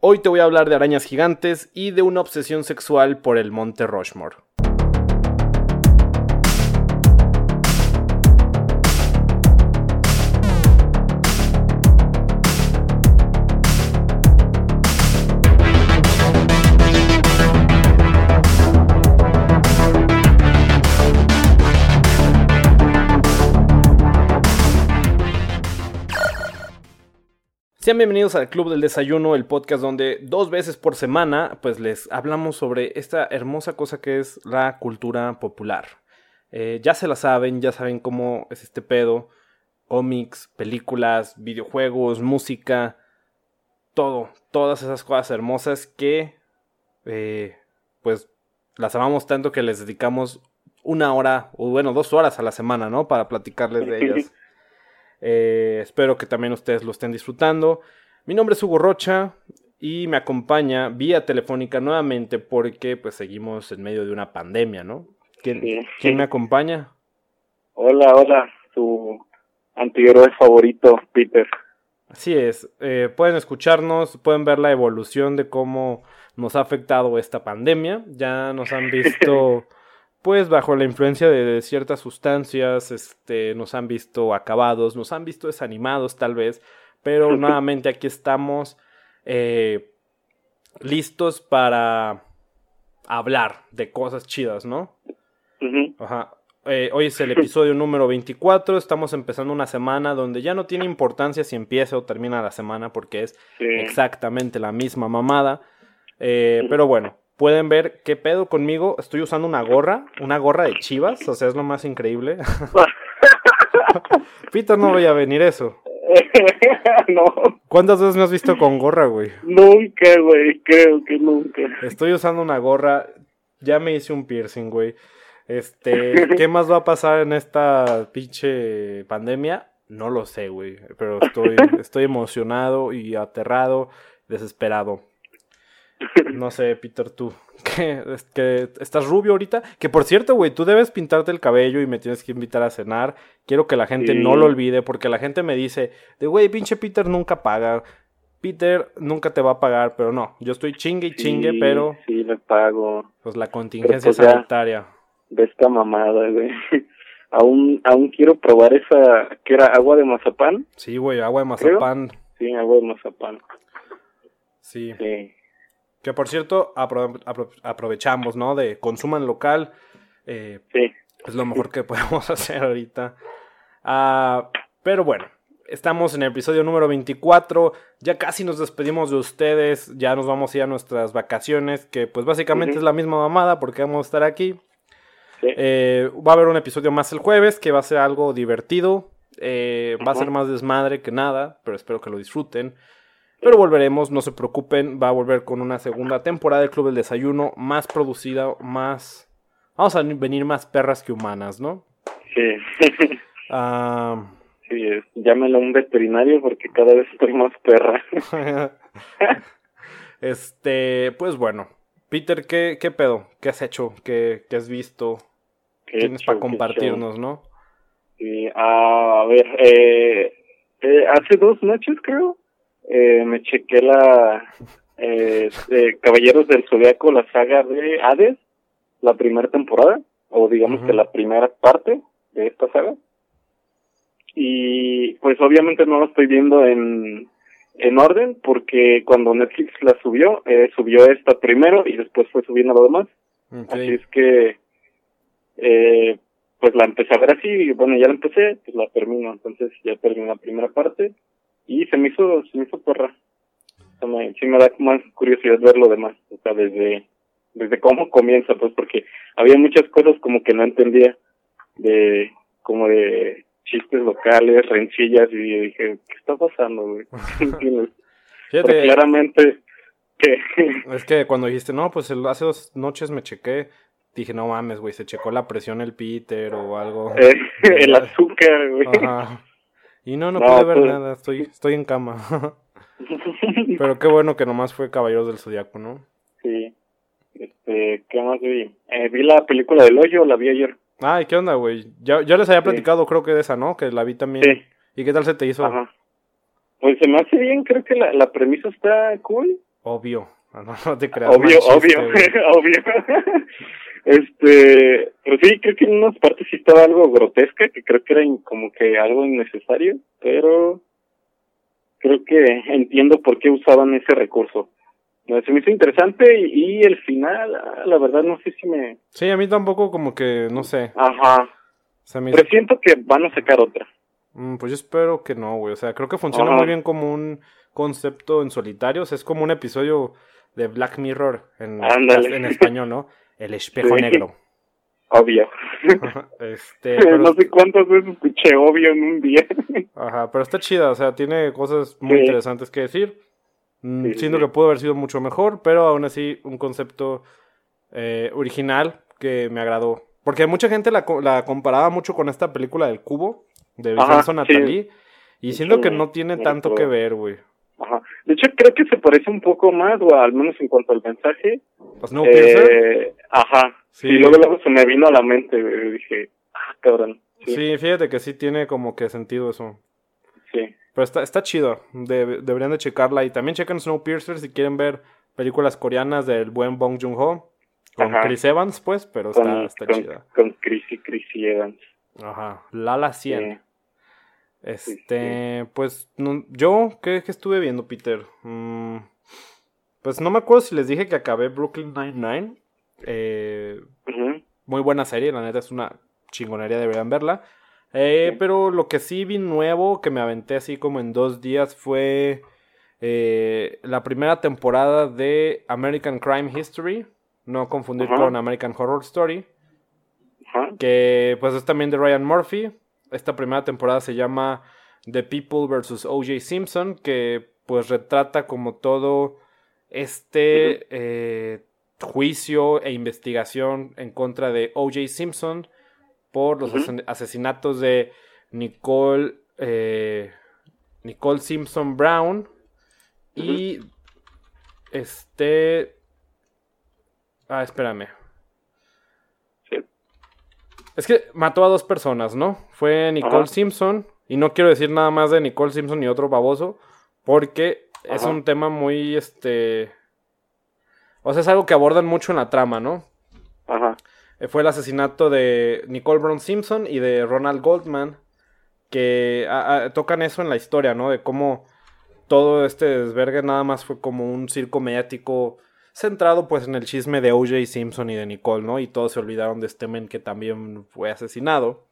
Hoy te voy a hablar de arañas gigantes y de una obsesión sexual por el monte Rushmore. Sean bienvenidos al Club del Desayuno, el podcast donde dos veces por semana pues les hablamos sobre esta hermosa cosa que es la cultura popular. Eh, ya se la saben, ya saben cómo es este pedo. Cómics, películas, videojuegos, música, todo, todas esas cosas hermosas que eh, pues las amamos tanto que les dedicamos una hora, o bueno, dos horas a la semana, ¿no? Para platicarles de ellas. Eh, espero que también ustedes lo estén disfrutando. Mi nombre es Hugo Rocha y me acompaña vía telefónica nuevamente porque pues seguimos en medio de una pandemia, ¿no? ¿Quién, ¿quién me acompaña? Hola, hola, su antihéroe favorito, Peter. Así es, eh, pueden escucharnos, pueden ver la evolución de cómo nos ha afectado esta pandemia. Ya nos han visto pues bajo la influencia de ciertas sustancias, este, nos han visto acabados, nos han visto desanimados tal vez, pero nuevamente aquí estamos eh, listos para hablar de cosas chidas, ¿no? Ajá. Eh, hoy es el episodio número 24, estamos empezando una semana donde ya no tiene importancia si empieza o termina la semana porque es exactamente la misma mamada. Eh, pero bueno, pueden ver qué pedo conmigo. Estoy usando una gorra, una gorra de chivas, o sea, es lo más increíble. Peter, no voy a venir eso. no. ¿Cuántas veces me has visto con gorra, güey? Nunca, güey, creo que nunca. Estoy usando una gorra, ya me hice un piercing, güey. Este, ¿qué más va a pasar en esta pinche pandemia? No lo sé, güey, pero estoy, estoy emocionado y aterrado, desesperado. No sé, Peter, tú. ¿Qué? que estás rubio ahorita. Que por cierto, güey, tú debes pintarte el cabello y me tienes que invitar a cenar. Quiero que la gente no lo olvide porque la gente me dice, de güey, pinche Peter nunca paga. Peter nunca te va a pagar, pero no. Yo estoy chingue y chingue, pero. Sí, le pago. Pues la contingencia pues sanitaria. De esta mamada, güey. aún, aún quiero probar esa. que era agua de mazapán? Sí, güey, agua de mazapán. Sí, agua de mazapán. Sí. Sí. Que por cierto, aprovechamos, ¿no? De consuman local. Eh, sí. Es lo mejor que podemos hacer ahorita. Ah, pero bueno, estamos en el episodio número 24. Ya casi nos despedimos de ustedes. Ya nos vamos a ir a nuestras vacaciones. Que pues básicamente es la misma mamada porque vamos a estar aquí. Eh, va a haber un episodio más el jueves que va a ser algo divertido. Eh, va a ser más desmadre que nada, pero espero que lo disfruten. Pero volveremos, no se preocupen, va a volver con una segunda temporada del Club del Desayuno, más producida, más... Vamos a venir más perras que humanas, ¿no? Sí. Ah... Sí, llámelo un veterinario porque cada vez estoy más perra. este, pues bueno. Peter, ¿qué, qué pedo? ¿Qué has hecho? ¿Qué, qué has visto? Tienes para compartirnos, ¿no? Sí, a ver, eh, eh, hace dos noches creo, eh, me chequé la eh, Caballeros del Zodiaco, la saga de Hades, la primera temporada, o digamos que la primera parte de esta saga. Y pues obviamente no la estoy viendo en, en orden, porque cuando Netflix la subió, eh, subió esta primero y después fue subiendo lo demás. Así es que, eh, pues la empecé a ver así, y bueno, ya la empecé, pues la termino, entonces ya terminé la primera parte y se me hizo, se me hizo porra. sí me da más curiosidad ver lo demás, o sea, desde, desde cómo comienza, pues, porque había muchas cosas como que no entendía, de, como de chistes locales, rencillas, y dije, ¿qué está pasando, güey? claramente, que... Es que cuando dijiste, no, pues hace dos noches me chequé, dije, no mames, güey, se checó la presión el Peter o algo. el azúcar, güey. Ajá. Y no, no, pude ver pues, nada, estoy, estoy en cama. Pero qué bueno que nomás fue Caballeros del Zodiaco, ¿no? Sí. Este, ¿qué más vi? Eh, vi la película del hoyo, la vi ayer. Ay, ¿qué onda, güey? Ya, ya les había platicado, creo que de esa, ¿no? Que la vi también. Sí. ¿Y qué tal se te hizo? Ajá. Pues se me hace bien, creo que la, la premisa está cool. Obvio. No, te creas. Obvio, obvio, obvio. Este, pues sí, creo que en unas partes sí estaba algo grotesca, que creo que era como que algo innecesario, pero creo que entiendo por qué usaban ese recurso. Se me hizo interesante y, el final, ah, la verdad, no sé si me... Sí, a mí tampoco como que, no sé. Ajá. Pero siento que van a sacar otra. Mm, pues yo espero que no, güey. O sea, creo que funciona muy bien como un concepto en solitario. O sea, es como un episodio de Black Mirror en, en español, ¿no? El espejo negro. Obvio. este, no sé cuántas veces escuché obvio en un día. Ajá, pero está chida, o sea, tiene cosas muy interesantes que decir. Mm, siento que pudo haber sido mucho mejor, pero aún así un concepto eh, original que me agradó. Porque mucha gente la, la, comparaba mucho con esta película del cubo de Vincenzo Nathalie. Y siento que no tiene tanto que ver, güey. Ajá. De hecho, creo que se parece un poco más, o al menos en cuanto al mensaje. Pues no, eh, Ajá. Sí. Y luego, luego se me vino a la mente, dije, ah, cabrón. Sí. fíjate que sí tiene como que sentido eso. Sí. Pero está, está chido. deberían de checarla. Y también chequen Snowpiercer si quieren ver películas coreanas del buen Bong Joon-ho. Con Chris Evans, pues, pero está, está chida. Con Chris y Chris Evans. Ajá. Lala 100. Este, pues, yo, ¿qué, estuve viendo, Peter? Mm, pues no me acuerdo si les dije que acabé Brooklyn Nine-Nine. Eh, muy buena serie, la neta es una chingonería, deberían verla. Eh, pero lo que sí vi nuevo, que me aventé así como en dos días, fue eh, la primera temporada de American Crime History. No confundir con American Horror Story. Que pues es también de Ryan Murphy. Esta primera temporada se llama The People vs. O.J. Simpson, que pues retrata como todo este eh, juicio e investigación en contra de O.J. Simpson por los asesinatos de Nicole, eh, Nicole Simpson Brown y este... Ah, espérame. Es que mató a dos personas, ¿no? Fue Nicole Simpson. Y no quiero decir nada más de Nicole Simpson y otro baboso. Porque es un tema muy, este... O sea, es algo que abordan mucho en la trama, ¿no? Ajá. Eh, fue el asesinato de Nicole Brown Simpson y de Ronald Goldman. Que tocan eso en la historia, ¿no? De cómo todo este desvergue nada más fue como un circo mediático centrado pues en el chisme de OJ Simpson y de Nicole, ¿no? Y todos se olvidaron de este men que también fue asesinado.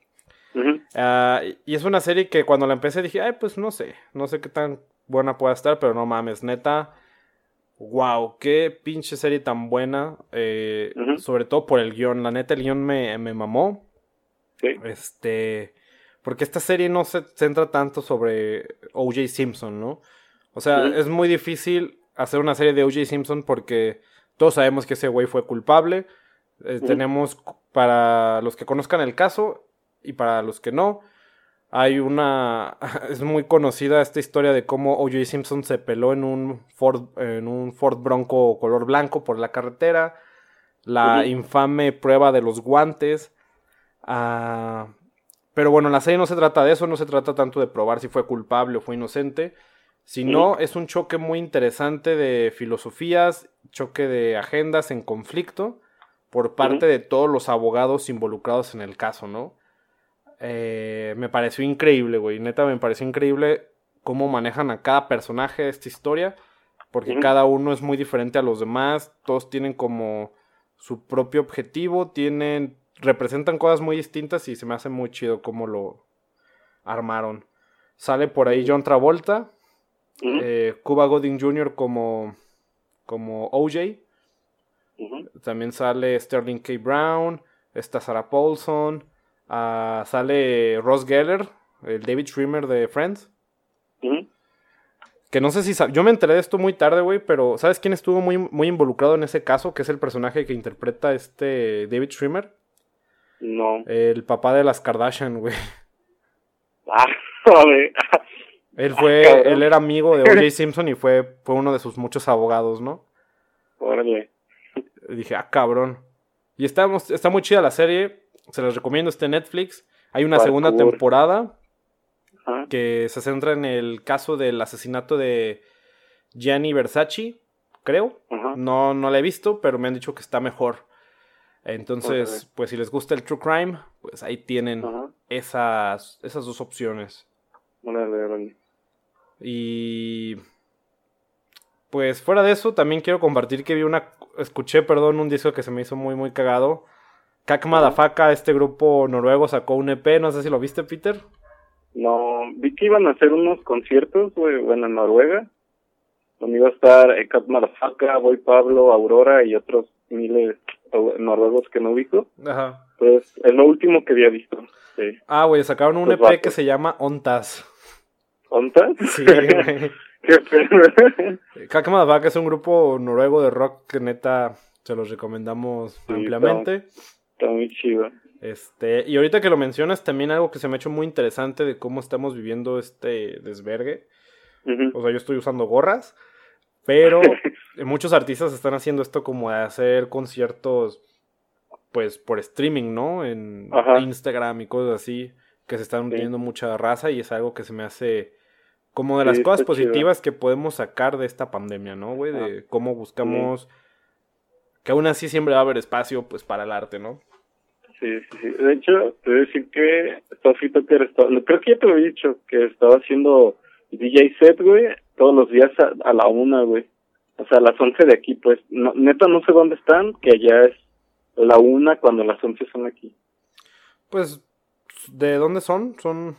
Ah, y es una serie que cuando la empecé dije, ay, pues no sé, no sé qué tan buena pueda estar, pero no mames, neta, wow, qué pinche serie tan buena, eh, sobre todo por el guion, la neta el guion me, me mamó. Sí. Este, porque esta serie no se centra tanto sobre OJ Simpson, ¿no? O sea, es muy difícil hacer una serie de O.J. Simpson porque todos sabemos que ese güey fue culpable. Eh, tenemos, para los que conozcan el caso y para los que no, hay una. Es muy conocida esta historia de cómo O.J. Simpson se peló en un Ford, en un Ford Bronco color blanco por la carretera. La infame prueba de los guantes. Ah, pero bueno, la serie no se trata de eso, no se trata tanto de probar si fue culpable o fue inocente, si no, es un choque muy interesante de filosofías, choque de agendas en conflicto por parte de todos los abogados involucrados en el caso, ¿no? Eh, me pareció increíble, güey. Neta, me pareció increíble cómo manejan a cada personaje de esta historia, porque cada uno es muy diferente a los demás, todos tienen como su propio objetivo, tienen, representan cosas muy distintas y se me hace muy chido cómo lo armaron. Sale por ahí John Travolta, eh, Cuba Gooding Jr. como, como OJ. También sale Sterling K. Brown, está Sarah Paulson, ah, sale Ross Geller, el David Schwimmer de Friends. Que no sé si yo me enteré de esto muy tarde, güey, pero ¿sabes quién estuvo muy, muy involucrado en ese caso? Que es el personaje que interpreta este David Schwimmer. No. El papá de las Kardashian, güey. Ah. Él ah, fue, él era amigo de O.J. Simpson y fue, fue uno de sus muchos abogados, ¿no? Órale. Dije, ah, cabrón. Y está, está muy chida la serie. Se les recomiendo este Netflix. Hay una segunda temporada que se centra en el caso del asesinato de Gianni Versace, creo. No, no la he visto, pero me han dicho que está mejor. Entonces, pues si les gusta el True Crime, pues ahí tienen esas, esas dos opciones. Y pues fuera de eso, también quiero compartir que vi una, escuché, perdón, un disco que se me hizo muy, muy cagado. Kak Madafaka, este grupo noruego sacó un EP, no sé si lo viste, Peter. No, vi que iban a hacer unos conciertos, güey, bueno, en Noruega, donde iba a estar Kak Madafaka, Boy Pablo, Aurora y otros miles noruegos que no ubico. Ajá. Pues es lo último que había visto. Sí. Ah, güey, sacaron un EP que se llama Ontas. ¿Ontas? Sí, güey. Qué feo. es un grupo noruego de rock que neta se los recomendamos ampliamente. Está, muy chido. Este, y ahorita que lo mencionas, también algo que se me ha hecho muy interesante de cómo estamos viviendo este desvergue. O sea, yo estoy usando gorras, pero muchos artistas están haciendo esto como de hacer conciertos, pues por streaming, ¿no? En Instagram y cosas así, que se están viendo mucha raza y es algo que se me hace como de las cosas positivas que podemos sacar de esta pandemia, ¿no, güey? De cómo buscamos que aún así siempre va a haber espacio, pues, para el arte, ¿no? Sí, sí, sí. De hecho, te voy a decir que Sophie Tucker estaba, creo que ya te lo he dicho, que estaba haciendo DJ set, güey, todos los días a, la una, güey. O sea, a las once de aquí, pues. No, neta, no sé dónde están, que allá es la una cuando las once son aquí. Pues, ¿de dónde son? Son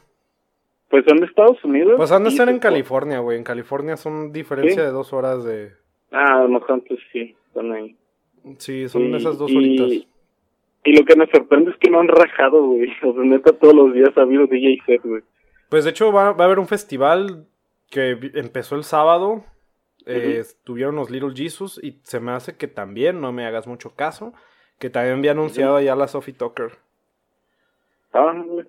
pues son de Estados Unidos. Pues han de estar en California, güey. En California son diferencia de dos horas de. Ah, lo mejor pues sí, son ahí. Sí, son esas dos horitas. Y lo que me sorprende es que no han rajado, güey. O sea, neta, todos los días ha habido DJ set, güey. Pues de hecho va, va, a haber un festival que empezó el sábado. Eh, estuvieron los Little Jesus y se me hace que también, no me hagas mucho caso, que también había anunciado ya la Sophie Tucker. Güey.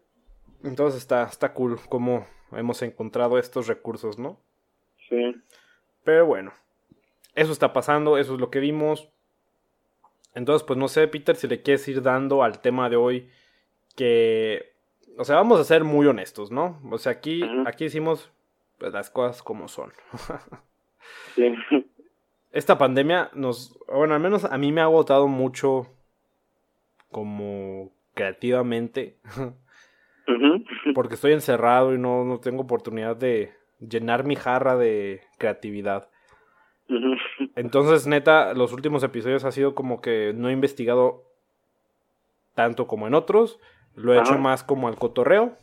Entonces está, está cool cómo hemos encontrado estos recursos, ¿no? Sí. Pero bueno, eso está pasando, eso es lo que vimos. Entonces, pues no sé, Peter, si le quieres ir dando al tema de hoy que... O sea, vamos a ser muy honestos, ¿no? O sea, aquí, aquí hicimos pues, las cosas como son. sí. Esta pandemia nos... Bueno, al menos a mí me ha agotado mucho como creativamente. Porque estoy encerrado y no, no, tengo oportunidad de llenar mi jarra de creatividad. Entonces, neta, los últimos episodios ha sido como que no he investigado tanto como en otros. Lo he hecho más como al cotorreo.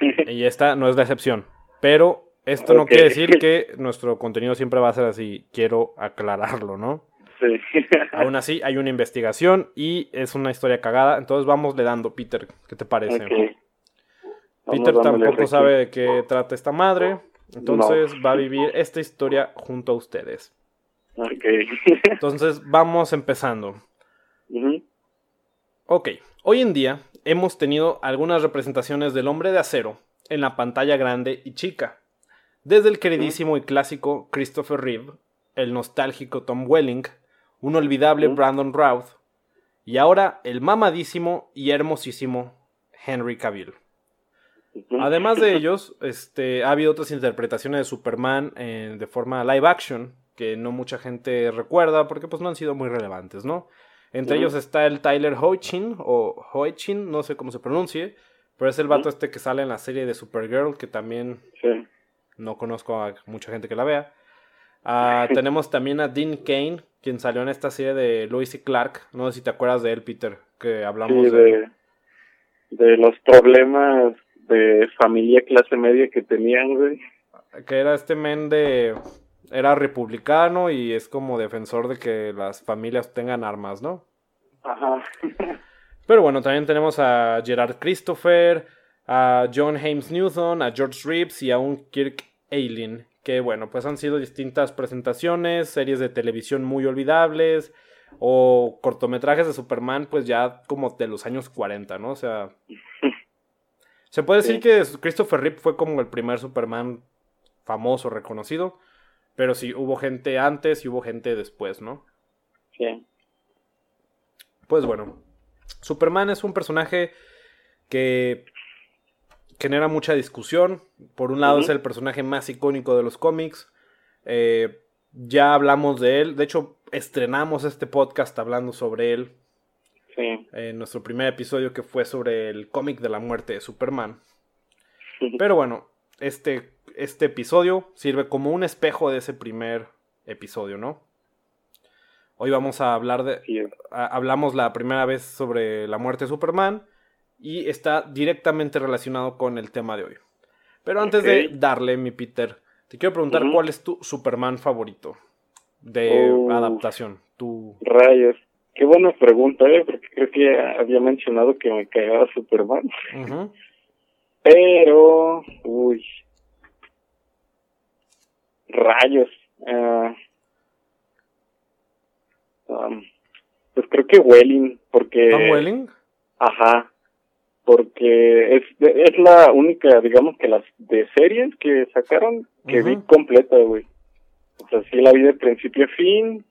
y esta no es la excepción. Pero esto no quiere decir que nuestro contenido siempre va a ser así. Quiero aclararlo, ¿no? Aún así, hay una investigación y es una historia cagada. Entonces vamos le dando, Peter. ¿Qué te parece? Peter tampoco sabe de qué trata esta madre. Entonces va a vivir esta historia junto a ustedes. entonces vamos empezando. Ok, hoy en día hemos tenido algunas representaciones del hombre de acero en la pantalla grande y chica. Desde el queridísimo y clásico Christopher Reeve, el nostálgico Tom Welling, un olvidable Brandon Routh y ahora el mamadísimo y hermosísimo Henry Cavill. Además de ellos, este, ha habido otras interpretaciones de Superman eh, de forma live action que no mucha gente recuerda porque pues no han sido muy relevantes, ¿no? Entre ellos está el Tyler Hoechlin o Hoechlin, no sé cómo se pronuncie, pero es el vato este que sale en la serie de Supergirl que también no conozco a mucha gente que la vea. Ah, tenemos también a Dean Kane, quien salió en esta serie de Lois y Clark. No sé si te acuerdas de él, Peter, que hablamos de, de, los problemas de familia clase media que tenían, güey. Que era este men de... Era republicano y es como defensor de que las familias tengan armas, ¿no? Ajá. Pero bueno, también tenemos a Gerard Christopher, a John James Newton, a George Reeves y a un Kirk Eileen, que bueno, pues han sido distintas presentaciones, series de televisión muy olvidables o cortometrajes de Superman pues ya como de los años 40, ¿no? O sea, se puede decir que Christopher Reeve fue como el primer Superman famoso, reconocido, pero sí hubo gente antes y hubo gente después, ¿no? Sí. Pues bueno, Superman es un personaje que genera mucha discusión. Por un lado es el personaje más icónico de los cómics. Eh, ya hablamos de él. De hecho, estrenamos este podcast hablando sobre él. Sí. En nuestro primer episodio que fue sobre el cómic de la muerte de Superman. Pero bueno, este, este episodio sirve como un espejo de ese primer episodio, ¿no? Hoy vamos a hablar de... hablamos la primera vez sobre la muerte de Superman y está directamente relacionado con el tema de hoy. Pero antes de darle, mi Peter, te quiero preguntar cuál es tu Superman favorito de adaptación. Tu... Rayos. Qué buena pregunta, ¿eh? porque creo que había mencionado que me cagaba Superman. Pero, uy, rayos. Uh, pues creo que Welling, porque... ¿Tom Welling? Ajá, porque es, es la única, digamos que las de series que sacaron que vi completa, güey. O sea, sí la vi de principio a fin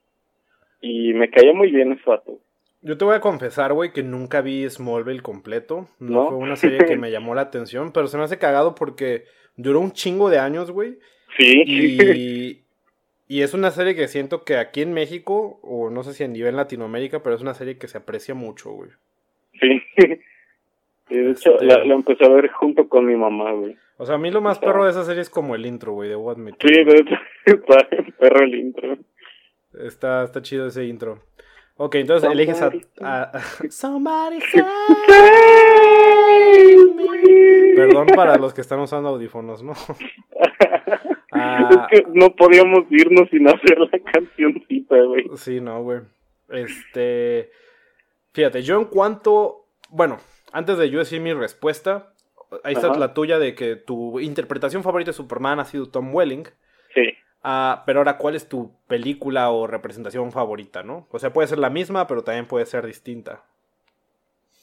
y me caía muy bien ese vato. Yo te voy a confesar, güey, que nunca vi Smallville completo. No, fue una serie que me llamó la atención, pero se me hace cagado porque duró un chingo de años, güey. Sí. Y, y es una serie que siento que aquí en México, o no sé si a nivel Latinoamérica, pero es una serie que se aprecia mucho, güey. Sí. de hecho, este la, empecé a ver junto con mi mamá, güey. O sea, a mí lo más perro de esa serie es como el intro, güey, de What Me Sí, de hecho, está perro el intro. Está, está chido ese intro. Ok, entonces eliges a, Somebody Perdón para los que están usando audífonos, ¿no? Ah. es que no podíamos irnos sin hacer la cancioncita, güey. Sí, no, güey. Este. Fíjate, yo en cuanto. Bueno, antes de yo decir mi respuesta, ahí está la tuya de que tu interpretación favorita de Superman ha sido Tom Welling. Sí. Ah, pero ahora, ¿cuál es tu película o representación favorita, no? O sea, puede ser la misma, pero también puede ser distinta.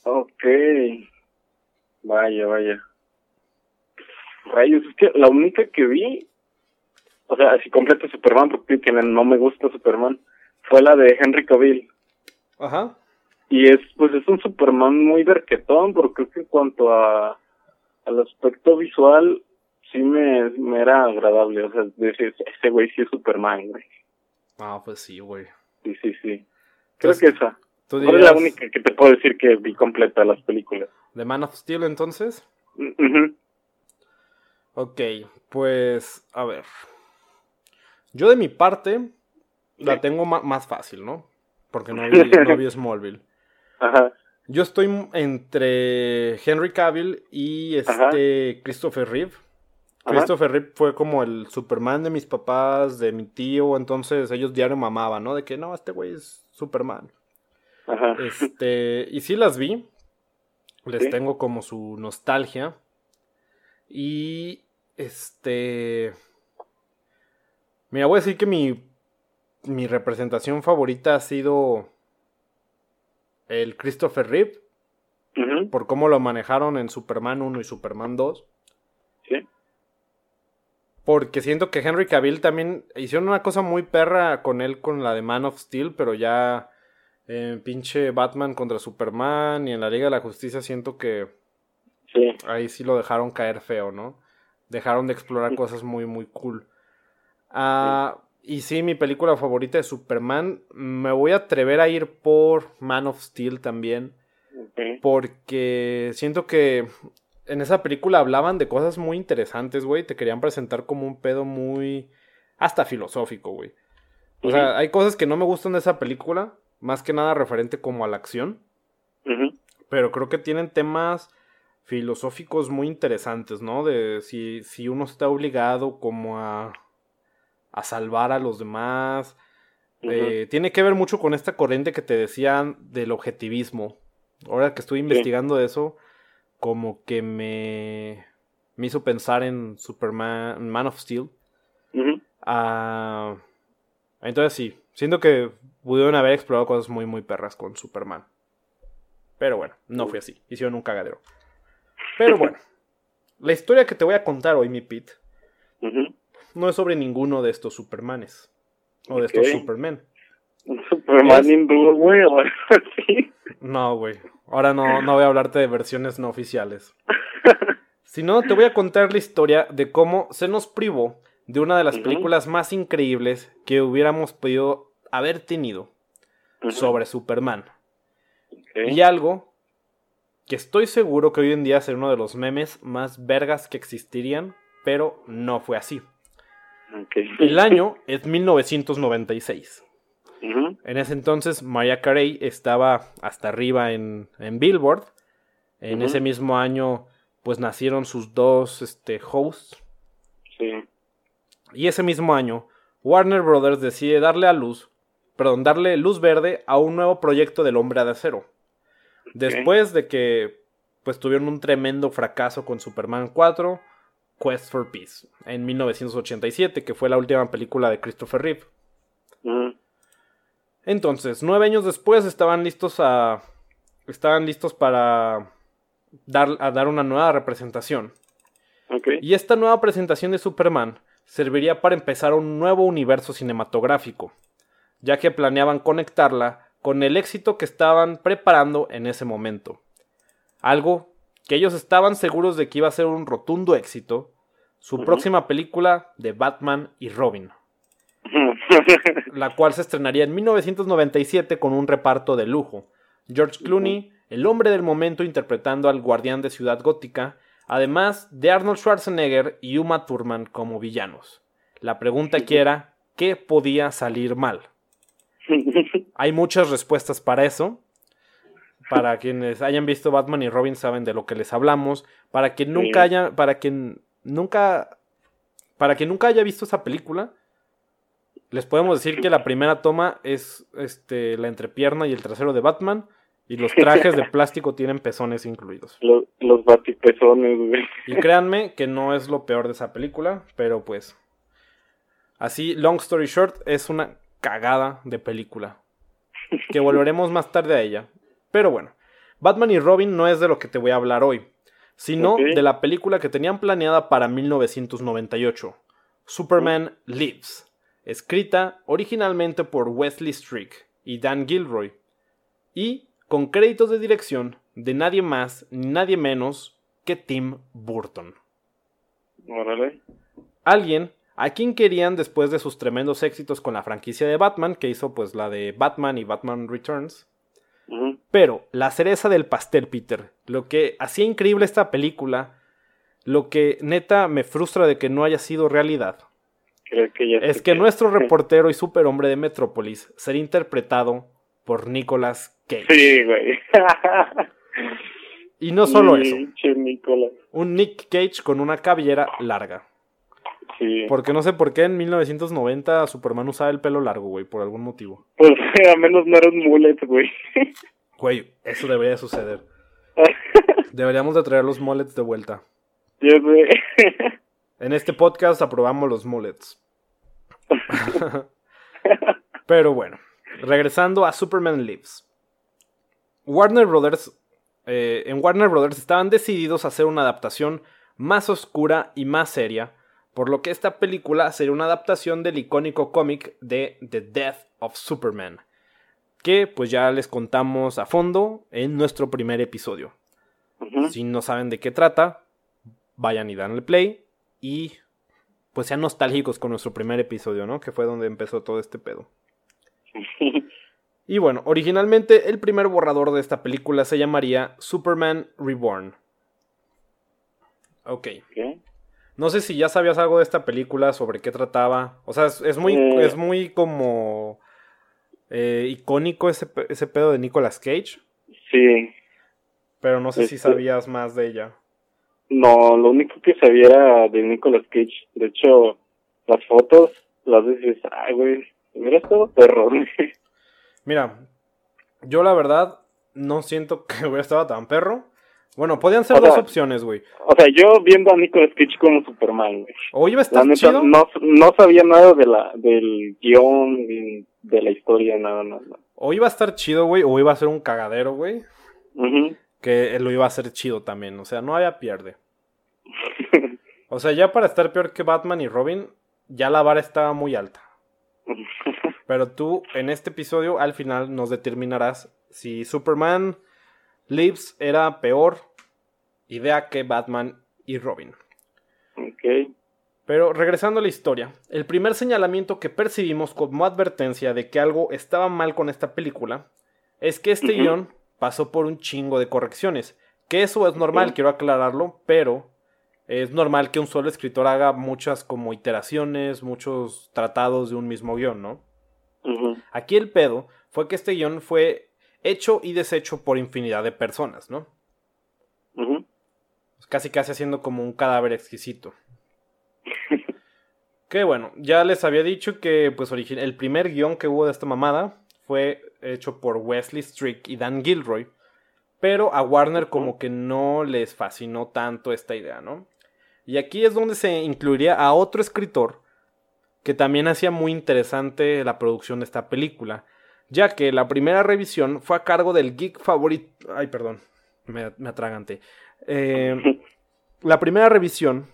Ok. Vaya, vaya. Rayos, es que la única que vi, o sea, así completo Superman, porque no me gusta Superman, fue la de Henry Cavill. Ajá. Y es, pues es un Superman muy verquetón, porque creo que en cuanto a al aspecto visual, sí me, me era agradable, o sea, decir, ese güey sí es Superman, güey. Ah, pues sí, güey. Sí, sí, sí. Creo que esa. ¿tú es la única que te puedo decir que vi completa las películas. ¿De Man of Steel entonces? Uh Ok, pues, a ver. Yo de mi parte la tengo más fácil, ¿no? Porque no vi, no vi Smallville. Ajá. Yo estoy entre Henry Cavill y este Christopher Reeve. Christopher Reeve fue como el Superman de mis papás, de mi tío, entonces ellos diario mamaban, ¿no? De que no, este güey es Superman. Ajá. Este, y sí las vi. Les tengo como su nostalgia. Y este. Mira, voy a decir que mi, mi representación favorita ha sido el Christopher Reeve. Por cómo lo manejaron en Superman 1 y Superman 2. Sí. Porque siento que Henry Cavill también hicieron una cosa muy perra con él con la de Man of Steel, pero ya en pinche Batman contra Superman y en la Liga de la Justicia siento que sí. ahí sí lo dejaron caer feo, ¿no? Dejaron de explorar cosas muy, muy cool. Ah, y sí, mi película favorita de Superman, me voy a atrever a ir por Man of Steel también. Porque siento que en esa película hablaban de cosas muy interesantes, güey. Te querían presentar como un pedo muy. hasta filosófico, güey. O sea, hay cosas que no me gustan de esa película, más que nada referente como a la acción. Pero creo que tienen temas filosóficos muy interesantes, ¿no? De si, si uno está obligado como a, a salvar a los demás. Eh, tiene que ver mucho con esta corriente que te decían del objetivismo. Ahora que estoy investigando eso, como que me, me hizo pensar en Superman, Man of Steel. Ah, entonces sí, siento que pudieron haber explorado cosas muy, muy perras con Superman. Pero bueno, no fue así. Hicieron un cagadero. Pero bueno, la historia que te voy a contar hoy, mi Pete, no es sobre ninguno de estos Supermanes. O de estos Supermen. Superman in Blue, güey, No, güey. Ahora no, no voy a hablarte de versiones no oficiales. Sino te voy a contar la historia de cómo se nos privó de una de las películas más increíbles que hubiéramos podido haber tenido sobre Superman. Y algo que estoy seguro que hoy en día será uno de los memes más vergas que existirían, pero no fue así. El año es 1996. En ese entonces, Mariah Carey estaba hasta arriba en, Billboard. En ese mismo año, pues nacieron sus dos este, hosts. Y ese mismo año, Warner Brothers decide darle a luz, perdón, darle luz verde a un nuevo proyecto del Hombre de Acero. Después de que pues tuvieron un tremendo fracaso con Superman 4, Quest for Peace, en 1987, que fue la última película de Christopher Reeve. Entonces, nueve años después estaban listos a. Estaban listos para dar, a dar una nueva representación. Y esta nueva presentación de Superman serviría para empezar un nuevo universo cinematográfico, ya que planeaban conectarla con el éxito que estaban preparando en ese momento. Algo que ellos estaban seguros de que iba a ser un rotundo éxito, su próxima película de Batman y Robin. la cual se estrenaría en 1997 con un reparto de lujo. George Clooney, el hombre del momento interpretando al guardián de Ciudad Gótica, además de Arnold Schwarzenegger y Uma Thurman como villanos. La pregunta aquí era, ¿qué podía salir mal? Hay muchas respuestas para eso. Para quienes hayan visto Batman y Robin saben de lo que les hablamos. Para quien nunca haya, para quien nunca, para quien nunca haya visto esa película, les podemos decir que la primera toma es este, la entrepierna y el trasero de Batman. Y los trajes de plástico tienen pezones incluidos. Los, los batipezones, güey. Y créanme que no es lo peor de esa película, pero pues. Así, long story short, es una cagada de película. Que volveremos más tarde a ella. Pero bueno, Batman y Robin no es de lo que te voy a hablar hoy, sino de la película que tenían planeada para 1998, Superman Lives escrita originalmente por Wesley Strick y Dan Gilroy, y con créditos de dirección de nadie más ni nadie menos que Tim Burton. Alguien a quien querían después de sus tremendos éxitos con la franquicia de Batman, que hizo pues la de Batman y Batman Returns. Pero la cereza del pastel, Peter, lo que hacía increíble esta película, lo que neta me frustra de que no haya sido realidad, es que nuestro reportero y superhombre de Metrópolis sería interpretado por Nicolas Cage. Sí, güey. y no solo eso. Un Nick Cage con una cabellera larga. Sí. Porque no sé por qué en 1990 Superman usaba el pelo largo, güey, por algún motivo. Pues a menos no era un mullet, güey. Güey, eso debería suceder. Deberíamos de traer los mullets de vuelta. Sí, güey. En este podcast aprobamos los mullets. Pero bueno, regresando a Superman Lives. Warner Brothers. Eh, en Warner Brothers estaban decididos a hacer una adaptación más oscura y más seria, por lo que esta película sería una adaptación del icónico cómic de The Death of Superman, que pues ya les contamos a fondo en nuestro primer episodio. Si no saben de qué trata, vayan y danle play y pues sean nostálgicos con nuestro primer episodio, ¿no? Que fue donde empezó todo este pedo. y bueno, originalmente el primer borrador de esta película se llamaría Superman Reborn. Ok. No sé si ya sabías algo de esta película, sobre qué trataba. O sea, es, muy, eh. es muy como eh, icónico ese, ese pedo de Nicolas Cage. Sí. Pero no sé si este sabías más de ella. No, lo único que sabía era de Nicolas Cage. De hecho, las fotos las dices, ay, güey, mira todo perro. Mira, yo la verdad no siento que hubiera estado tan perro. Bueno, podían ser dos opciones, güey. O sea, yo viendo a Nicolas Cage como Superman, güey. O iba a estar chido. No, no sabía nada de la, del guion, de la historia, nada, nada. O iba a estar chido, güey, o iba a ser un cagadero, güey. Que lo iba a hacer chido también. O sea, no había pierde. O sea, ya para estar peor que Batman y Robin, ya la vara estaba muy alta. Pero tú, en este episodio, al final nos determinarás si Superman Lives era peor idea que Batman y Robin. Ok. Pero regresando a la historia, el primer señalamiento que percibimos como advertencia de que algo estaba mal con esta película es que este guion pasó por un chingo de correcciones. Que eso es normal, quiero aclararlo, pero es normal que un solo escritor haga muchas como iteraciones, muchos tratados de un mismo guion, ¿no? Aquí el pedo fue que este guion fue hecho y deshecho por infinidad de personas, ¿no? Casi casi haciendo como un cadáver exquisito. que bueno, ya les había dicho que pues el primer guion que hubo de esta mamada fue hecho por Wesley Strick y Dan Gilroy. Pero a Warner como que no les fascinó tanto esta idea, ¿no? Y aquí es donde se incluiría a otro escritor que también hacía muy interesante la producción de esta película, ya que la primera revisión fue a cargo del geek favorito... Ay, perdón, me, me atragante. Eh, la primera revisión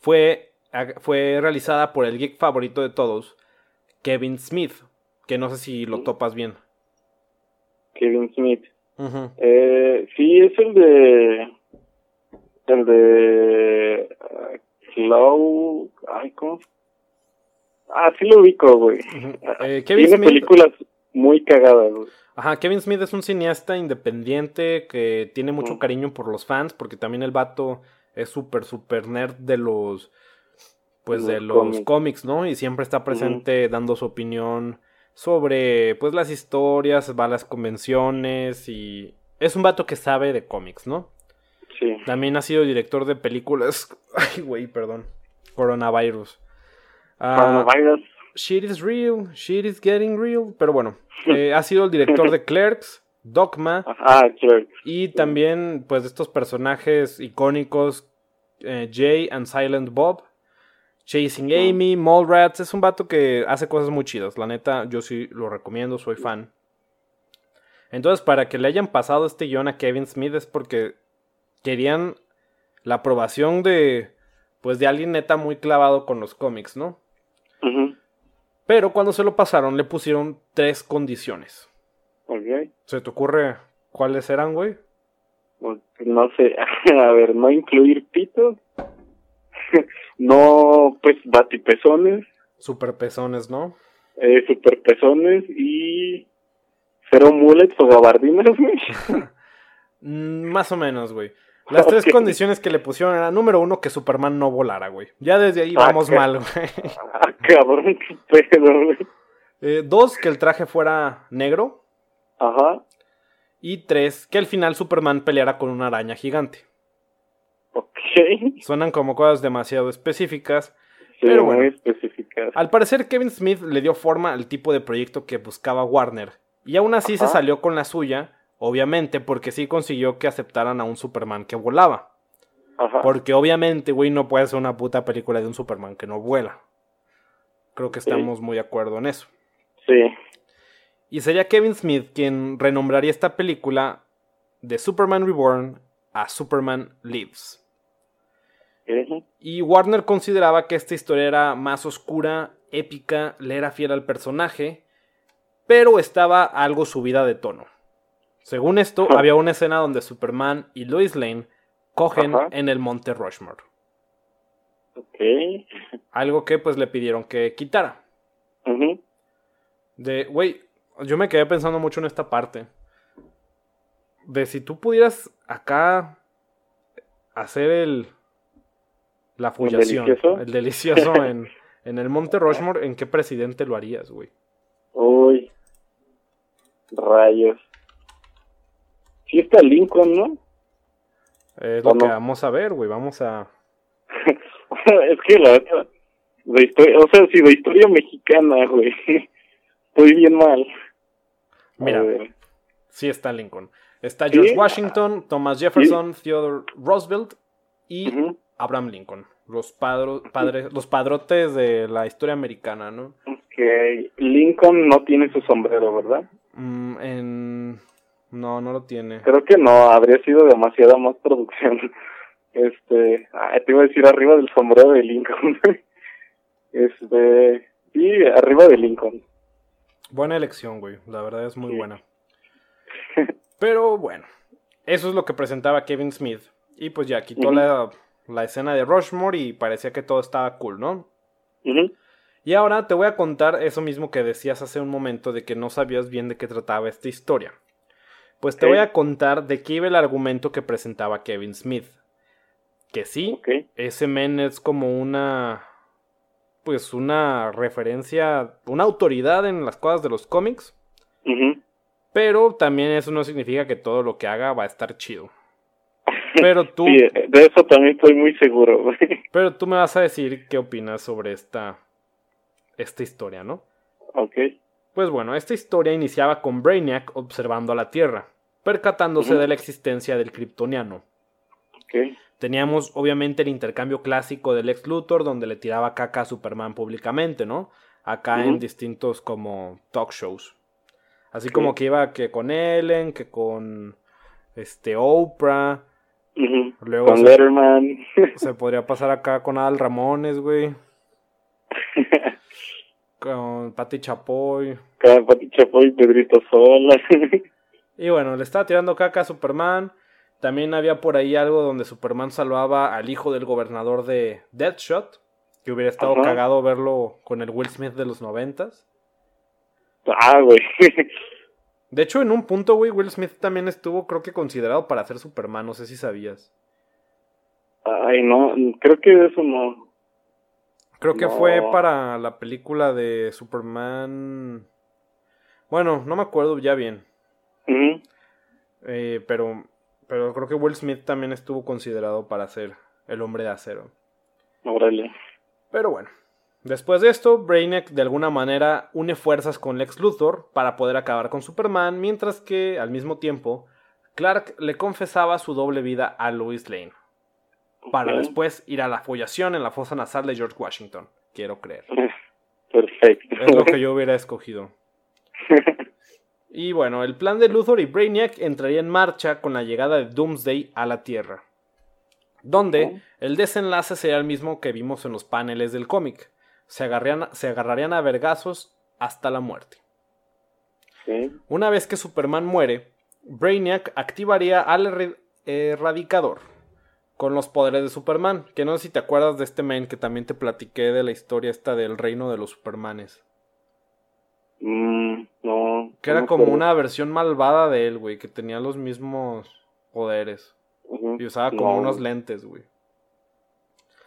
fue, fue realizada por el geek favorito de todos, Kevin Smith, que no sé si lo topas bien. Kevin Smith. eh, sí, es el de. El de. Uh, Cloud. Ay, ¿cómo? Ah, sí lo ubico, güey. eh, Kevin Tiene películas muy cagadas, güey. Ajá, Kevin Smith es un cineasta independiente que tiene mucho cariño por los fans, porque también el vato es súper, súper nerd de los. Pues de los cómics. ¿no? Y siempre está presente dando su opinión sobre pues las historias, va a las convenciones y es un vato que sabe de cómics, ¿no? Sí. También ha sido director de películas. Ay, güey, perdón. Coronavirus. Uh, Coronavirus. Shit is real, shit is getting real. Pero bueno, eh, ha sido el director de Clerks, Dogma. Ah, Clerks. Y también, pues, de estos personajes icónicos, eh, Jay and Silent Bob. Chasing Amy, Mallrats, es un vato que hace cosas muy chidas. La neta, yo sí lo recomiendo, soy fan. Entonces, para que le hayan pasado este guion a Kevin Smith es porque querían la aprobación de, pues, de alguien neta muy clavado con los cómics, ¿no? Pero cuando se lo pasaron, le pusieron tres condiciones. Ok. ¿Se te ocurre cuáles eran, güey? Pues, no sé, a ver, no incluir pitos. no, pues, batipezones. Superpezones, ¿no? Eh, superpezones y cero mullets o gabardinas, güey. Mm, más o menos, güey. Las tres condiciones que le pusieron eran, número uno, que Superman no volara, güey. Ya desde ahí ah, vamos mal, güey. Ah, cabrón, qué pedo, güey. Eh, dos, que el traje fuera negro. Ajá. Y tres, que al final Superman peleara con una araña gigante. Ok. Suenan como cosas demasiado específicas. pero bueno, muy específicas. Al parecer Kevin Smith le dio forma al tipo de proyecto que buscaba Warner. Y aún así se salió con la suya, obviamente, porque sí consiguió que aceptaran a un Superman que volaba. Ajá. Porque obviamente, güey, no puede ser una puta película de un Superman que no vuela. Creo que estamos muy de acuerdo en eso. Sí. Y sería Kevin Smith quien renombraría esta película de Superman Reborn a Superman Lives. Y Warner consideraba que esta historia era más oscura, épica, le era fiel al personaje, pero estaba algo subida de tono. Según esto, había una escena donde Superman y Lois Lane cogen en el monte Rushmore. Ok. Algo que pues le pidieron que quitara. De, güey, yo me quedé pensando mucho en esta parte. De si tú pudieras acá hacer el la fullación, el delicioso, en, en, el Monte Rushmore, ¿en qué presidente lo harías, güey? Uy, rayos. Sí está Lincoln, ¿no? Es lo que vamos a ver, güey, vamos a... es que la de historia, o sea, si de historia mexicana, güey, estoy bien mal. Mira, sí está Lincoln. Está George Washington, Thomas Jefferson, Theodore Roosevelt y Abraham Lincoln. Los, padres, los padrotes de la historia americana, ¿no? Ok. Lincoln no tiene su sombrero, ¿verdad? Mm, en... No, no lo tiene. Creo que no, habría sido demasiada más producción. Este, te iba a decir arriba del sombrero de Lincoln. este, sí, arriba de Lincoln. Buena elección, güey. La verdad es muy buena. Pero bueno, eso es lo que presentaba Kevin Smith. Y pues ya quitó la la escena de Rushmore y parecía que todo estaba cool, ¿no? Y ahora te voy a contar eso mismo que decías hace un momento de que no sabías bien de qué trataba esta historia. Pues te voy a contar de qué iba el argumento que presentaba Kevin Smith. Que sí, ese men es como una. Pues una referencia, una autoridad en las cosas de los cómics. Pero también eso no significa que todo lo que haga va a estar chido. Pero tú. Sí, de eso también estoy muy seguro. pero tú me vas a decir qué opinas sobre esta. Esta historia, ¿no? Ok. Pues bueno, esta historia iniciaba con Brainiac observando a la Tierra, percatándose de la existencia del kryptoniano. Teníamos obviamente el intercambio clásico del ex Luthor donde le tiraba caca a Superman públicamente, ¿no? Acá en distintos como talk shows. Así como que iba que con Ellen, que con este Oprah. Luego con Letterman. Se podría pasar acá con Al Ramones, güey. con Pati Chapoy. Con Pati Chapoy y Pedrito Sola. y bueno, le estaba tirando caca a Superman. También había por ahí algo donde Superman salvaba al hijo del gobernador de Deathshot. Que hubiera estado cagado verlo con el Will Smith de los noventas. Ah, güey. De hecho, en un punto, güey, Will Smith también estuvo, creo que considerado para ser Superman. No sé si sabías. Ay, no, creo que eso no. Creo que fue para la película de Superman. Bueno, no me acuerdo ya bien. Eh, pero, pero creo que Will Smith también estuvo considerado para ser el hombre de acero. Órale. Pero bueno. Después de esto, Brainiac de alguna manera une fuerzas con Lex Luthor para poder acabar con Superman, mientras que, al mismo tiempo, Clark le confesaba su doble vida a Lois Lane para después ir a la follación en la fosa nasal de George Washington. Quiero creer. Perfecto. Es lo que yo hubiera escogido. Y bueno, el plan de Luthor y Brainiac entraría en marcha con la llegada de Doomsday a la Tierra, donde el desenlace sería el mismo que vimos en los paneles del cómic. Se, se agarrarían a vergazos hasta la muerte. Una vez que Superman muere, Brainiac activaría al erradicador, con los poderes de Superman. Que no sé si te acuerdas de este man que también te platiqué de la historia esta del reino de los Supermanes. Mm, no. Que era como una versión malvada de él, güey, que tenía los mismos poderes. Y usaba como unos lentes, güey.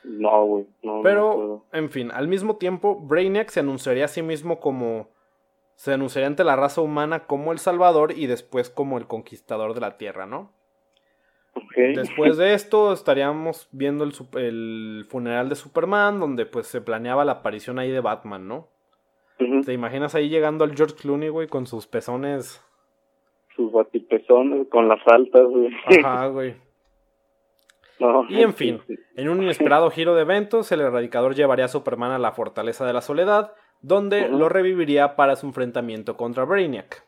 No, güey. No, Pero, en fin, al mismo tiempo, Brainiac se anunciaría a sí mismo como. Se anunciaría ante la raza humana como el Salvador y después como el conquistador de la Tierra, ¿no? Después de esto estaríamos viendo el, funeral de Superman, donde pues se planeaba la aparición ahí de Batman, ¿no? ¿Te imaginas ahí llegando al George Clooney, güey, con sus pezones? Sus batipezones, con las altas, güey. Ajá, güey. y en fin, en un inesperado giro de eventos, el erradicador llevaría a Superman a la Fortaleza de la Soledad, donde lo reviviría para su enfrentamiento contra Brainiac.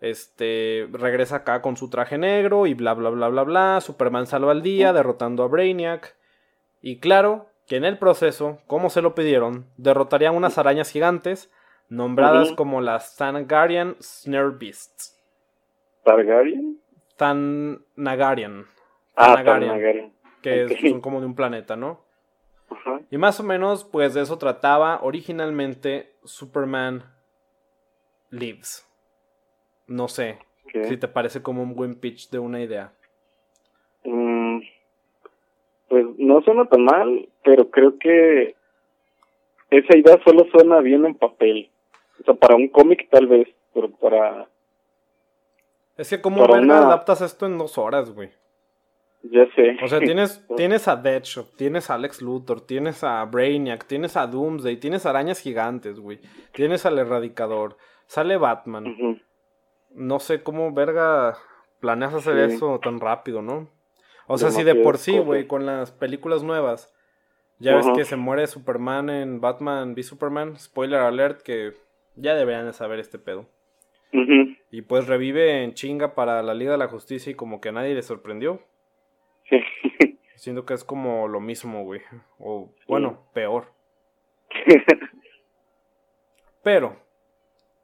Este regresa acá con su traje negro y bla bla bla bla bla. Superman salva al día derrotando a Brainiac. Y claro que en el proceso, como se lo pidieron, derrotarían unas arañas gigantes nombradas como las Thanagarian Snare Beasts. ¿Targaryen? Thanagarian. Ah, Thanagarian. Que son como de un planeta, ¿no? Y más o menos, pues de eso trataba originalmente Superman Lives. No sé si te parece como un buen pitch de una idea. Mm, pues no suena tan mal, pero creo que esa idea solo suena bien en papel. O sea, para un cómic tal vez, pero para... Es que como adaptas esto en dos horas, güey. Ya sé. O sea, tienes, tienes a Deadshot, tienes a Alex Luthor, tienes a Brainiac, tienes a Doomsday, tienes arañas gigantes, güey. Tienes al Erradicador, sale Batman no sé cómo verga planeas hacer eso tan rápido, ¿no? O sea, si de por sí, güey, con las películas nuevas, ya ves que se muere Superman en Batman v Superman, spoiler alert, que ya deberían de saber este pedo. Y pues revive en chinga para la Liga de la Justicia y como que a nadie le sorprendió. Sí. Siento que es como lo mismo, güey. O bueno, peor. Pero,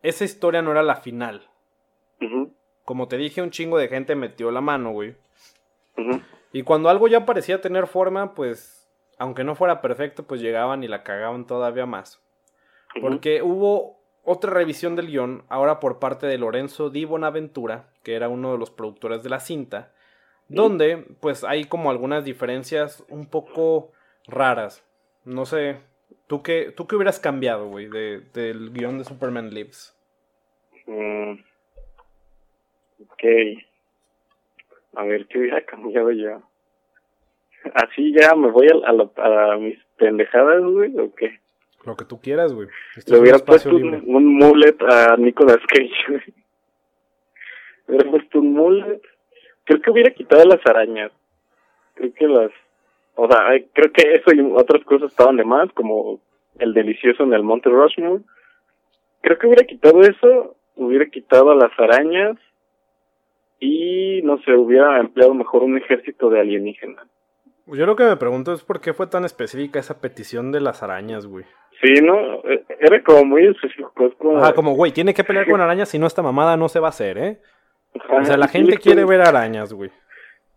esa historia no era la final. Como te dije, un chingo de gente metió la mano, güey. Y cuando algo ya parecía tener forma, pues, aunque no fuera perfecto, pues llegaban y la cagaban todavía más. Porque hubo otra revisión del guion, ahora por parte de Lorenzo Di Bonaventura, que era uno de los productores de la cinta, donde pues hay como algunas diferencias un poco raras. No sé, ¿tú qué, tú qué hubieras cambiado, güey, de, del guion de Superman Lives? Mm. Ok. A ver, ¿qué hubiera cambiado yo? Así ya me voy a, a, mis pendejadas, güey, o qué? Lo que tú quieras, güey. Le hubiera puesto un, un, mullet a Nicolas Cage, güey. Hubiera puesto un mullet. Creo que hubiera quitado las arañas. Creo que las... O sea, creo que eso y otras cosas estaban de más, como el delicioso en el Monte Rushmore. Creo que hubiera quitado eso, hubiera quitado las arañas y, no sé, hubiera empleado mejor un ejército de alienígenas. Yo lo que me pregunto es por qué fue tan específica esa petición de las arañas, güey. Sí, ¿no? E, era como muy específico. como... Ajá, como, güey, tiene que pelear con arañas, si no esta mamada no se va a hacer, ¿eh? o sea, la gente quiere ver arañas, güey.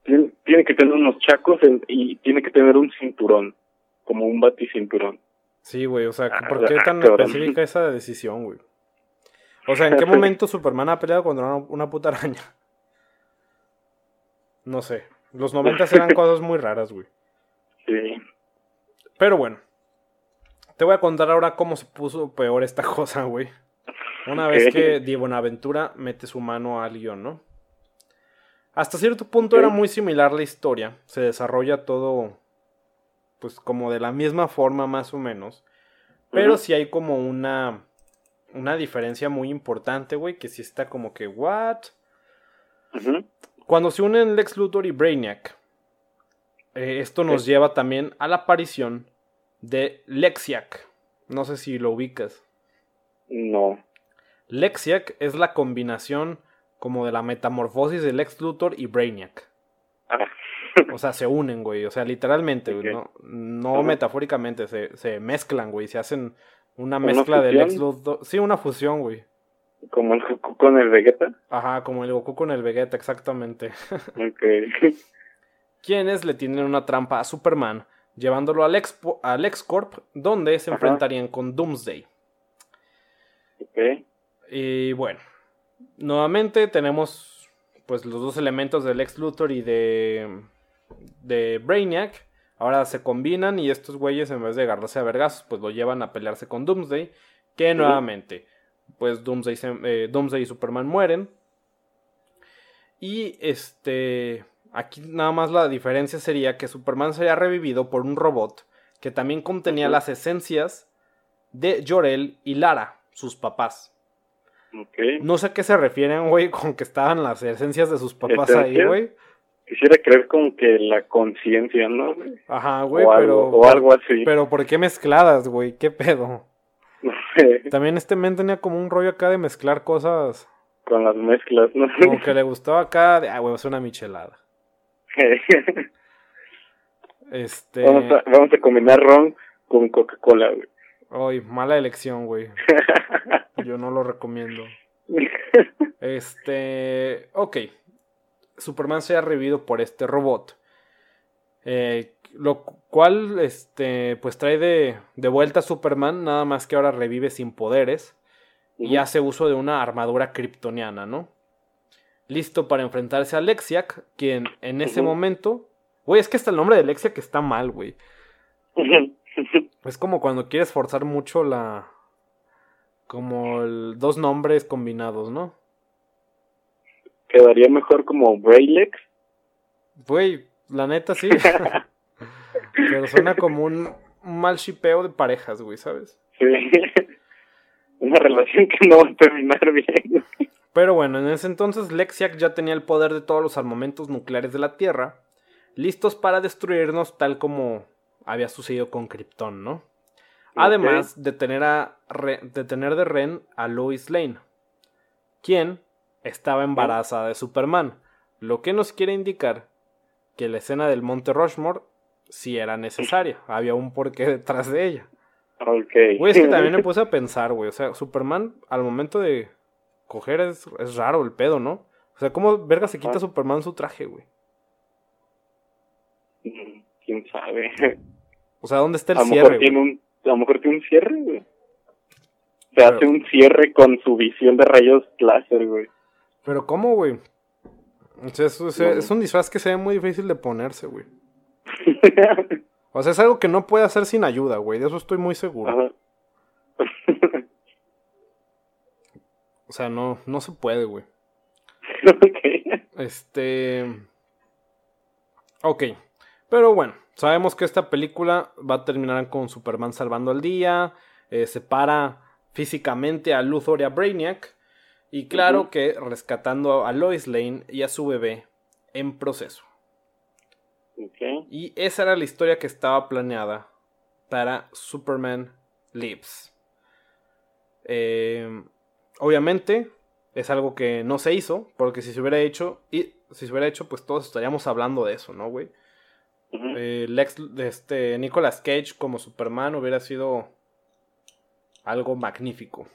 Tiene, que tener unos chacos y tiene que tener un cinturón, como un baticinturón. Sí, güey, o sea, ah, ¿por qué tan específica esa decisión, güey? O sea, ¿en qué momento Superman ha peleado contra una, una puta araña? No sé. Los noventas eran cosas muy raras, güey. Sí. Pero bueno. Te voy a contar ahora cómo se puso peor esta cosa, güey. Una vez que Di Bonaventura mete su mano al guion, ¿no? Hasta cierto punto era muy similar la historia. Se desarrolla todo, pues como de la misma forma más o menos. Pero sí hay como una, una diferencia muy importante, güey, que sí está como que, ¿what? Cuando se unen Lex Luthor y Brainiac, eh, esto nos lleva también a la aparición de Lexiac. No sé si lo ubicas. No. Lexiac es la combinación como de la metamorfosis de Lex Luthor y Brainiac. Ah. o sea, se unen, güey. O sea, literalmente, güey. No, no metafóricamente, se, se, mezclan, güey. Se hacen una mezcla de Lex Luthor. Sí, una fusión, güey. ¿Como el Goku con el Vegeta? Ajá, como el Goku con el Vegeta, exactamente. ok. Quienes le tienen una trampa a Superman, llevándolo al, Expo, al Corp, donde se enfrentarían con Doomsday. Ok. Y bueno, nuevamente tenemos pues los dos elementos del Lex Luthor y de, de Brainiac. Ahora se combinan y estos güeyes en vez de agarrarse a vergas, pues lo llevan a pelearse con Doomsday. Que nuevamente, pues Doomsday, eh, Doomsday y Superman mueren. Y este, aquí nada más la diferencia sería que Superman sería revivido por un robot que también contenía las esencias de Jorel y Lara, sus papás. No sé a qué se refieren, güey, con que estaban las esencias de sus papás ahí, güey. Quisiera creer como que la conciencia, ¿no? Ajá, güey, pero... o algo así. Pero ¿por qué mezcladas, güey? ¿Qué pedo? Sé. También este men tenía como un rollo acá de mezclar cosas... Con las mezclas, ¿no? Como que le gustaba acá de, ah, güey, es una michelada. este... Vamos a, vamos a combinar ron con Coca-Cola, güey. Ay, mala elección, güey. Yo no lo recomiendo. Este. Ok. Superman se ha revivido por este robot. Eh, lo cual, este, pues trae de, de, vuelta a Superman, nada más que ahora revive sin poderes. Y hace uso de una armadura kryptoniana, ¿no? Listo para enfrentarse a Lexiac, quien en ese momento. Güey, es que hasta el nombre de Lexiac está mal, güey. Es como cuando quieres forzar mucho la. Como el, dos nombres combinados, ¿no? Quedaría mejor como Braylex. Güey, la neta sí. Pero suena como un, mal shipeo de parejas, güey, ¿sabes? Sí. Una relación que no va a terminar bien. Pero bueno, en ese entonces Lexiac ya tenía el poder de todos los armamentos nucleares de la Tierra, listos para destruirnos tal como había sucedido con Krypton, ¿no? Además de tener, a de tener de Ren a Lois Lane, quien estaba embarazada de Superman, lo que nos quiere indicar que la escena del Monte Rushmore sí era necesaria, había un porqué detrás de ella. Ok. Güey, es que también me puse a pensar, güey, o sea, Superman al momento de coger es, es raro el pedo, ¿no? O sea, ¿cómo verga se quita Superman su traje, güey? ¿Quién sabe? O sea, ¿dónde está el cierre? tiene un, a lo mejor tiene un cierre, güey. Se hace un cierre con su visión de rayos láser, güey. Pero ¿cómo, güey? O sea, es, un disfraz que se ve muy difícil de ponerse, güey. o sea, es algo que no puede hacer sin ayuda, güey. De eso estoy muy seguro. o sea, no, no se puede, güey. Este. Ok. Pero bueno, sabemos que esta película va a terminar con Superman salvando al día. Eh, separa físicamente a Luthor y a Brainiac. Y claro que rescatando a Lois Lane y a su bebé en proceso. Y esa era la historia que estaba planeada para Superman Lives. Eh, obviamente es algo que no se hizo, porque si se hubiera hecho, y si se hubiera hecho, pues todos estaríamos hablando de eso, ¿no, güey? Eh, Lex, este, Nicolas Cage como Superman hubiera sido algo magnífico.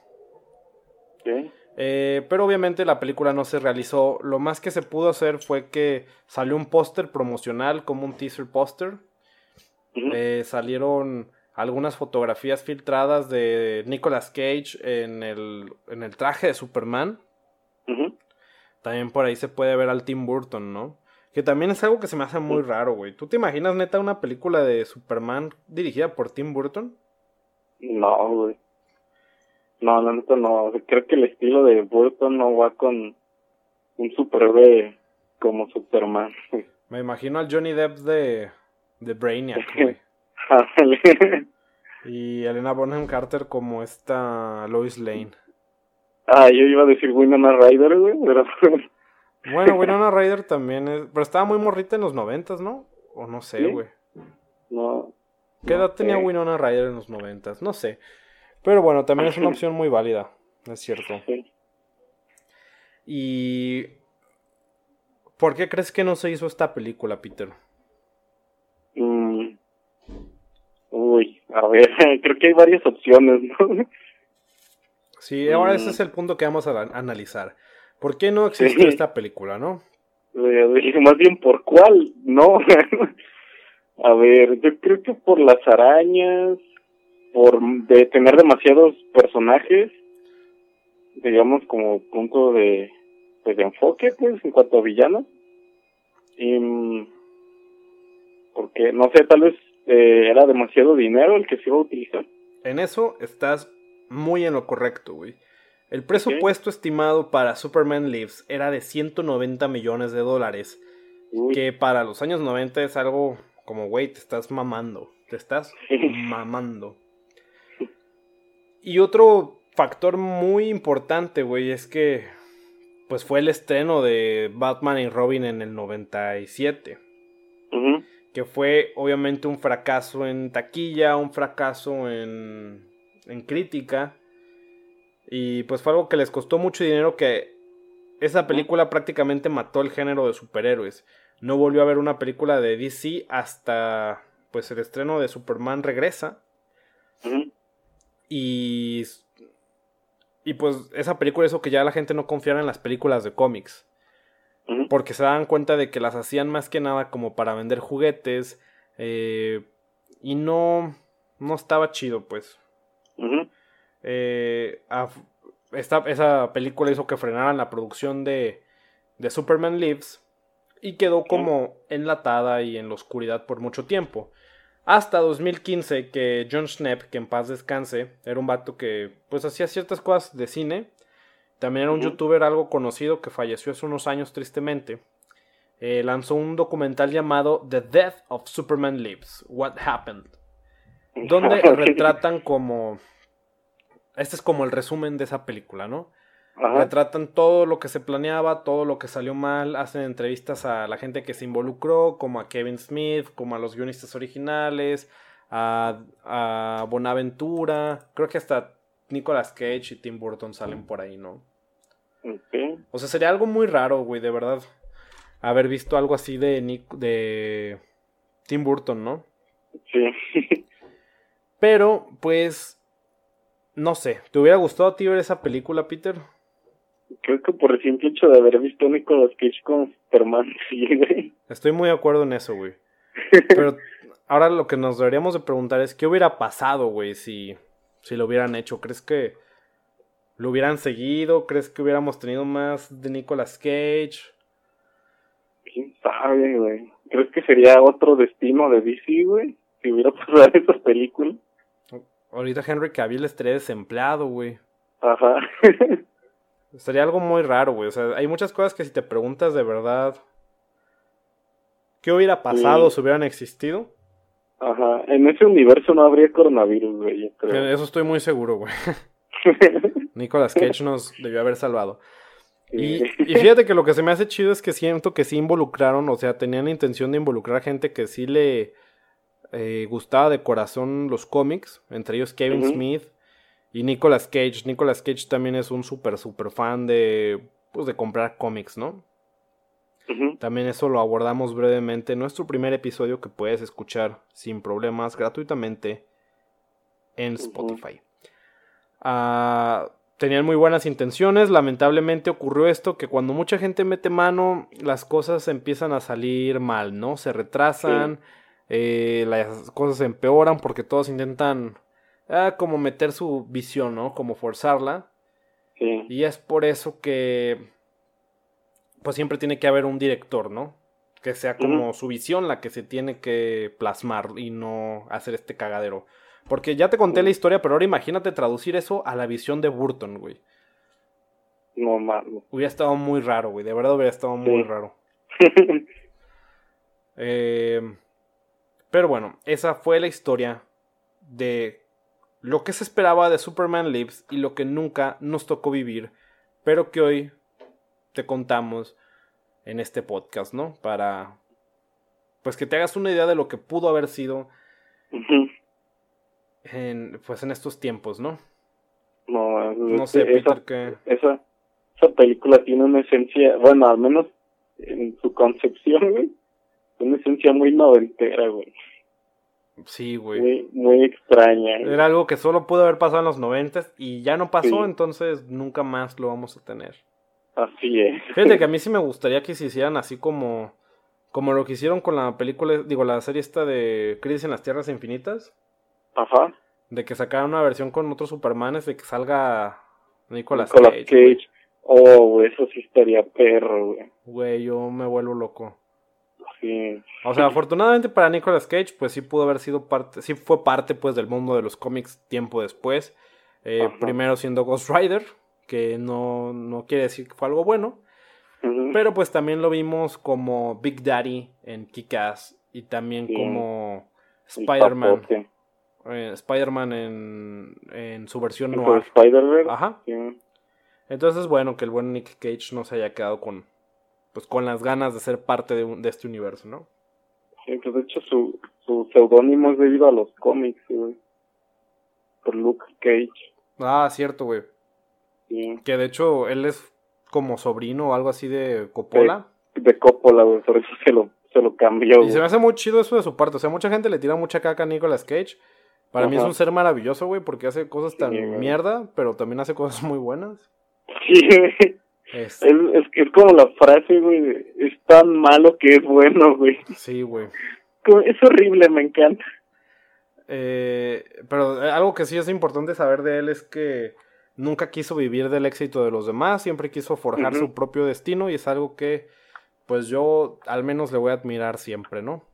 Eh, pero obviamente la película no se realizó. Lo más que se pudo hacer fue que salió un póster promocional como un teaser póster. Eh, salieron algunas fotografías filtradas de Nicolas Cage en el, en el traje de Superman. También por ahí se puede ver al Tim Burton, ¿no? Que también es algo que se me hace muy raro, güey. ¿Tú te imaginas, neta, una película de Superman dirigida por Tim Burton? No, güey. No, no, neta no. Creo que el estilo de Burton no va con un superhéroe como Superman. Me imagino al Johnny Depp de, de Brainiac, güey. y Elena Bonham Carter como esta Lois Lane. Ah, yo iba a decir Winona Ryder, güey, pero... Bueno, Winona Ryder también es... Pero estaba muy morrita en los noventas, ¿no? O no sé, güey. No. ¿Qué edad tenía Winona Ryder en los noventas? No sé. Pero bueno, también es una opción muy válida, es cierto. Y... ¿Por qué crees que no se hizo esta película, Peter? Mm. Uy, a ver, creo que hay varias opciones, ¿no? Sí, ahora ese mm. es el punto que vamos a analizar. ¿Por qué no existe esta película, no? Más bien, ¿por cuál? No. a ver, yo creo que por las arañas, por de tener demasiados personajes, digamos como punto de, pues, de enfoque, pues, en cuanto a villanos. Y, mm, porque, no sé, tal vez eh, era demasiado dinero el que se iba a utilizar. En eso estás muy en lo correcto, güey. El presupuesto estimado para Superman Lives era de 190 millones de dólares. Que para los años 90 es algo como, güey, te estás mamando. Te estás mamando. Y otro factor muy importante, güey, es que pues fue el estreno de Batman y Robin en el 97. Que fue obviamente un fracaso en taquilla, un fracaso en, en crítica. Y pues fue algo que les costó mucho dinero que esa película prácticamente mató el género de superhéroes. No volvió a ver una película de DC hasta pues el estreno de Superman regresa. Y. Y pues esa película eso que ya la gente no confiara en las películas de cómics. Porque se daban cuenta de que las hacían más que nada como para vender juguetes. Eh, y no. No estaba chido, pues. Eh, esa película hizo que frenaran la producción de, de Superman Lives. Y quedó como enlatada y en la oscuridad por mucho tiempo. Hasta 2015 que John Schnepp, que en paz descanse, era un vato que pues hacía ciertas cosas de cine. También era un youtuber algo conocido que falleció hace unos años tristemente. Eh, lanzó un documental llamado The Death of Superman Lives, What Happened. Donde retratan como... Este es como el resumen de esa película, ¿no? Retratan todo lo que se planeaba, todo lo que salió mal, hacen entrevistas a la gente que se involucró, como a Kevin Smith, como a los guionistas originales, a, a Bonaventura, creo que hasta Nicolas Cage y Tim Burton salen por ahí, ¿no? O sea, sería algo muy raro, güey, de verdad, haber visto algo así de, de Tim Burton, ¿no? Sí. Pero, pues, no sé, ¿te hubiera gustado a ti ver esa película, Peter? Creo que por el simple hecho de haber visto a Nicolas Cage con Superman, sí, güey. Estoy muy de acuerdo en eso, güey. Pero ahora lo que nos deberíamos de preguntar es qué hubiera pasado, güey, si, si lo hubieran hecho. ¿Crees que lo hubieran seguido? ¿Crees que hubiéramos tenido más de Nicolas Cage? ¿Quién sabe, güey? ¿Crees que sería otro destino de DC, güey? Si hubiera pasado esas películas. Ahorita Henry Cavill estaría desempleado, güey. Ajá. Sería algo muy raro, güey. O sea, hay muchas cosas que si te preguntas de verdad, ¿qué hubiera pasado si hubieran existido? Ajá. En ese universo no habría coronavirus, güey, Eso estoy muy seguro, güey. Nicolas Cage nos debió haber salvado. Y, y, fíjate que lo que se me hace chido es que siento que sí involucraron, o sea, tenían la intención de involucrar a gente que sí le eh, gustaba de corazón los cómics, entre ellos Kevin Smith y Nicolas Cage. Nicolas Cage también es un súper, súper fan de, pues, de comprar cómics, ¿no? También eso lo abordamos brevemente en nuestro primer episodio que puedes escuchar sin problemas gratuitamente en Spotify. Ah, tenían muy buenas intenciones, lamentablemente ocurrió esto que cuando mucha gente mete mano las cosas empiezan a salir mal, ¿no? Se retrasan, eh, las cosas empeoran porque todos intentan ah, como meter su visión, ¿no? Como forzarla. Sí. Y es por eso que pues siempre tiene que haber un director, ¿no? Que sea como su visión la que se tiene que plasmar y no hacer este cagadero. Porque ya te conté la historia, pero ahora imagínate traducir eso a la visión de Burton, güey. No mames. Hubiera estado muy raro, güey. De verdad hubiera estado muy raro. eh, pero bueno, esa fue la historia de lo que se esperaba de Superman Lives y lo que nunca nos tocó vivir, pero que hoy te contamos en este podcast, ¿no? Para pues que te hagas una idea de lo que pudo haber sido en pues en estos tiempos, ¿no? No, no sé, Peter, que esa, esa película tiene una esencia, bueno, al menos en su concepción, güey, una esencia muy noventera, güey. Sí, güey. Muy, extraña. Era algo que solo pudo haber pasado en los noventas y ya no pasó, entonces nunca más lo vamos a tener. Así es. Fíjate que a mí sí me gustaría que se hicieran así como como lo que hicieron con la película, digo, la serie esta de Crisis en las Tierras Infinitas. Ajá. De que sacaran una versión con otros Supermanes de que salga Nicolas, Nicolas Cage. Oh, eso sí estaría perro, güey. Güey, yo me vuelvo loco. Sí. O sea, afortunadamente para Nicolas Cage, pues sí pudo haber sido parte, sí fue parte pues del mundo de los cómics tiempo después. Eh, primero siendo Ghost Rider, que no, no quiere decir que fue algo bueno. Pero pues también lo vimos como Big Daddy en Kick-Ass y también como Spider-Man. Eh, Spider-Man en, en su versión noir. Spider-Man. Ajá. Entonces, bueno, que el buen Nick Cage no se haya quedado con, pues, con las ganas de ser parte de, de este universo, ¿no? Sí, pues de hecho su, su seudónimo es debido a los cómics, güey. Por Luke Cage. Ah, cierto, güey. Que de hecho él es como sobrino o algo así de Coppola. De, Coppola, güey, por eso se lo, se lo cambió. Y se me hace muy chido eso de su parte. O sea, mucha gente le tira mucha caca a Nicolas Cage. Para mí es un ser maravilloso, güey, porque hace cosas tan mierda, pero también hace cosas muy buenas. Sí, güey. Es... Es, es, como la frase, güey, es tan malo que es bueno, güey. Sí, güey. Es horrible, me encanta. Eh, pero eh, algo que sí es importante saber de él es que nunca quiso vivir del éxito de los demás, siempre quiso forjar su propio destino y es algo que pues yo al menos le voy a admirar siempre, ¿no?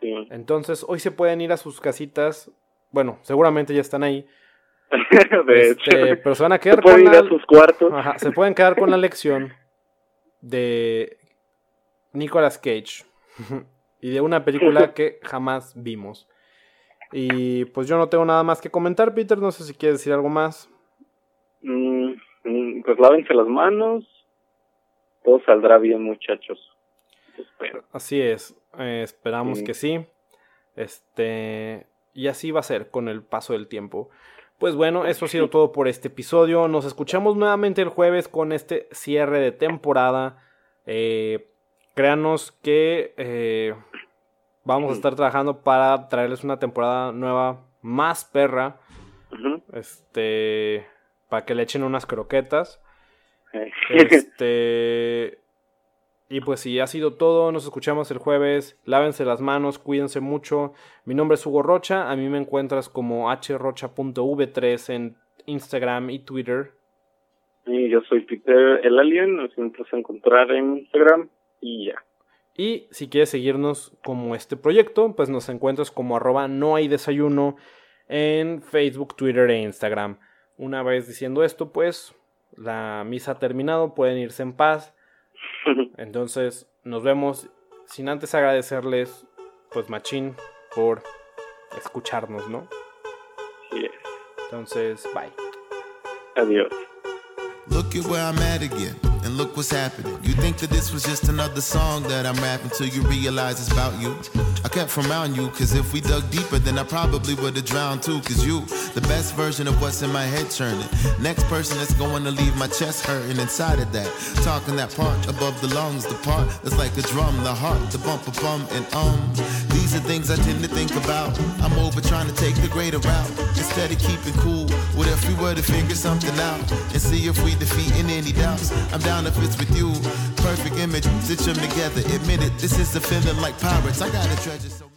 Sí. Entonces, hoy se pueden ir a sus casitas, bueno, seguramente ya están ahí. de este, Pero se van a quedar con la... sus cuartos. Ajá, se pueden quedar con la lección de Nicolas Cage y de una película que jamás vimos. Y pues yo no tengo nada más que comentar, Peter, no sé si quieres decir algo más. Mm, mm, pues lávense las manos. Todo saldrá bien, muchachos. Espero. Así es. Eh, esperamos que sí. Este. Y así va a ser con el paso del tiempo. Pues bueno, eso ha sido todo por este episodio. Nos escuchamos nuevamente el jueves con este cierre de temporada. Eh, créanos que eh, vamos a estar trabajando para traerles una temporada nueva más perra. Este para que le echen unas croquetas. Este. Y pues si ha sido todo, nos escuchamos el jueves. Lávense las manos, cuídense mucho. Mi nombre es Hugo Rocha. A mí me encuentras como hrocha.v3 en Instagram y Twitter. Y yo soy Peter el Alien. Nos puedes encontrar en Instagram y ya. Y si quieres seguirnos como este proyecto, pues nos encuentras como arroba no hay desayuno en Facebook, Twitter e Instagram. Una vez diciendo esto, pues la misa ha terminado, pueden irse en paz. Entonces, nos vemos sin antes agradecerles, pues machín, por escucharnos, ¿no? Sí. Entonces, bye. Adiós. Look at where I'm at again, and look what's happening. You think that this was just another song that I'm rapping till you realize it's about you. I kept from around you, cause if we dug deeper, then I probably would've drowned too. Cause you, the best version of what's in my head churning. Next person that's going to leave my chest hurting inside of that. Talking that part above the lungs, the part that's like a drum, the heart, the bump, a bum, and um. These are things I tend to think about. I'm over trying to take the greater route. Instead of keeping cool, what if we were to figure something out and see if we defeating any doubts? I'm down if it's with you. Perfect image, stitch them together. Admit it, this is a feeling like pirates. I got a treasure so.